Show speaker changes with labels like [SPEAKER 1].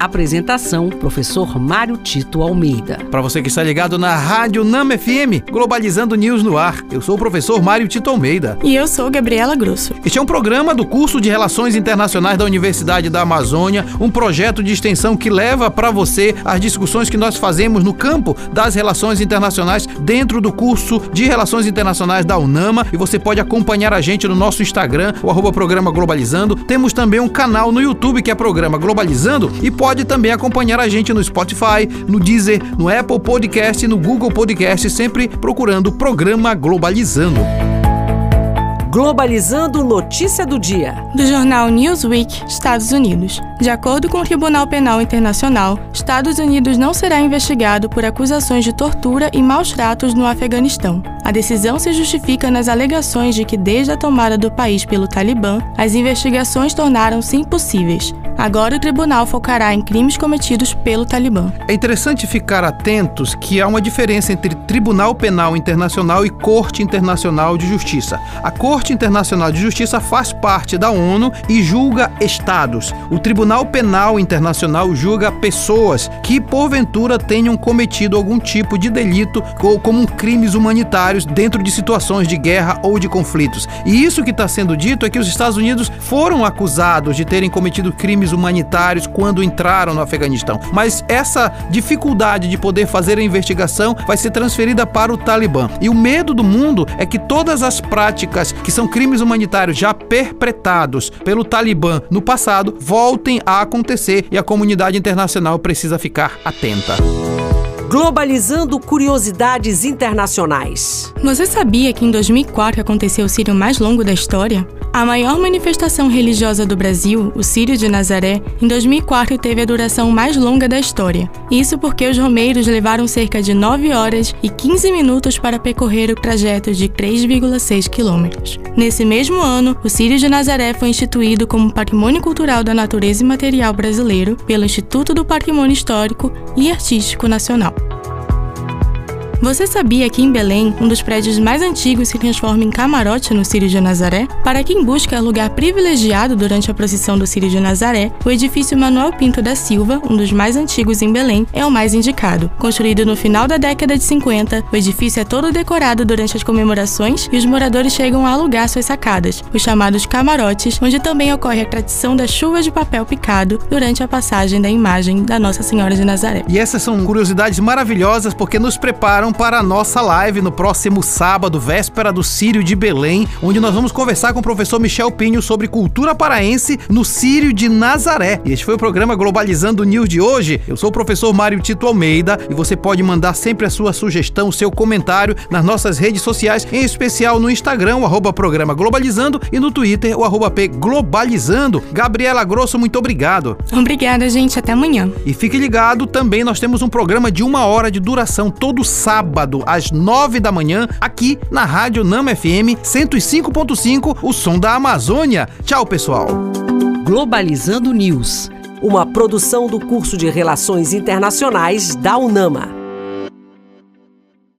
[SPEAKER 1] Apresentação: Professor Mário Tito Almeida.
[SPEAKER 2] Para você que está ligado na Rádio Nama FM, Globalizando News no ar. Eu sou o professor Mário Tito Almeida.
[SPEAKER 3] E eu sou Gabriela Grosso.
[SPEAKER 2] Este é um programa do curso de Relações Internacionais da Universidade da Amazônia, um projeto de extensão que leva para você as discussões que nós fazemos no campo das relações internacionais dentro do curso de Relações Internacionais da UNAMA. E você pode acompanhar a gente no nosso Instagram, o arroba programa Globalizando. Temos também um canal no YouTube que é Programa Globalizando e pode pode também acompanhar a gente no Spotify, no Deezer, no Apple Podcast e no Google Podcast, sempre procurando o programa Globalizando.
[SPEAKER 1] Globalizando Notícia do Dia.
[SPEAKER 3] Do jornal Newsweek, Estados Unidos. De acordo com o Tribunal Penal Internacional, Estados Unidos não será investigado por acusações de tortura e maus tratos no Afeganistão. A decisão se justifica nas alegações de que, desde a tomada do país pelo Talibã, as investigações tornaram-se impossíveis. Agora o tribunal focará em crimes cometidos pelo Talibã.
[SPEAKER 2] É interessante ficar atentos que há uma diferença entre Tribunal Penal Internacional e Corte Internacional de Justiça. A Corte Internacional de Justiça faz parte da ONU e julga estados. O Tribunal Penal Internacional julga pessoas que, porventura, tenham cometido algum tipo de delito ou como crimes humanitários dentro de situações de guerra ou de conflitos. E isso que está sendo dito é que os Estados Unidos foram acusados de terem cometido crimes humanitários quando entraram no Afeganistão. Mas essa dificuldade de poder fazer a investigação vai ser transferida para o Talibã. E o medo do mundo é que todas as práticas que são crimes humanitários já perpetrados pelo Talibã no passado voltem a acontecer e a comunidade internacional precisa ficar atenta.
[SPEAKER 1] Globalizando curiosidades internacionais.
[SPEAKER 3] Você sabia que em 2004 aconteceu o sírio mais longo da história? A maior manifestação religiosa do Brasil, o Sírio de Nazaré, em 2004 teve a duração mais longa da história. Isso porque os romeiros levaram cerca de 9 horas e 15 minutos para percorrer o trajeto de 3,6 quilômetros. Nesse mesmo ano, o Sírio de Nazaré foi instituído como Patrimônio Cultural da Natureza e Material Brasileiro pelo Instituto do Patrimônio Histórico e Artístico Nacional. Você sabia que em Belém, um dos prédios mais antigos se transforma em camarote no Círio de Nazaré? Para quem busca lugar privilegiado durante a procissão do Círio de Nazaré, o edifício Manuel Pinto da Silva, um dos mais antigos em Belém, é o mais indicado. Construído no final da década de 50, o edifício é todo decorado durante as comemorações e os moradores chegam a alugar suas sacadas, os chamados camarotes, onde também ocorre a tradição da chuva de papel picado durante a passagem da imagem da Nossa Senhora de Nazaré.
[SPEAKER 2] E essas são curiosidades maravilhosas porque nos preparam para a nossa live no próximo sábado, véspera do Sírio de Belém, onde nós vamos conversar com o professor Michel Pinho sobre cultura paraense no Sírio de Nazaré. E este foi o programa Globalizando News de hoje. Eu sou o professor Mário Tito Almeida e você pode mandar sempre a sua sugestão, o seu comentário nas nossas redes sociais, em especial no Instagram, o arroba programa Globalizando e no Twitter, o arroba P Globalizando. Gabriela Grosso, muito obrigado.
[SPEAKER 3] Obrigada, gente. Até amanhã.
[SPEAKER 2] E fique ligado, também nós temos um programa de uma hora de duração todo sábado sábado, às nove da manhã, aqui na Rádio Nama FM 105.5, o som da Amazônia. Tchau, pessoal.
[SPEAKER 1] Globalizando News, uma produção do curso de Relações Internacionais da UNAMA.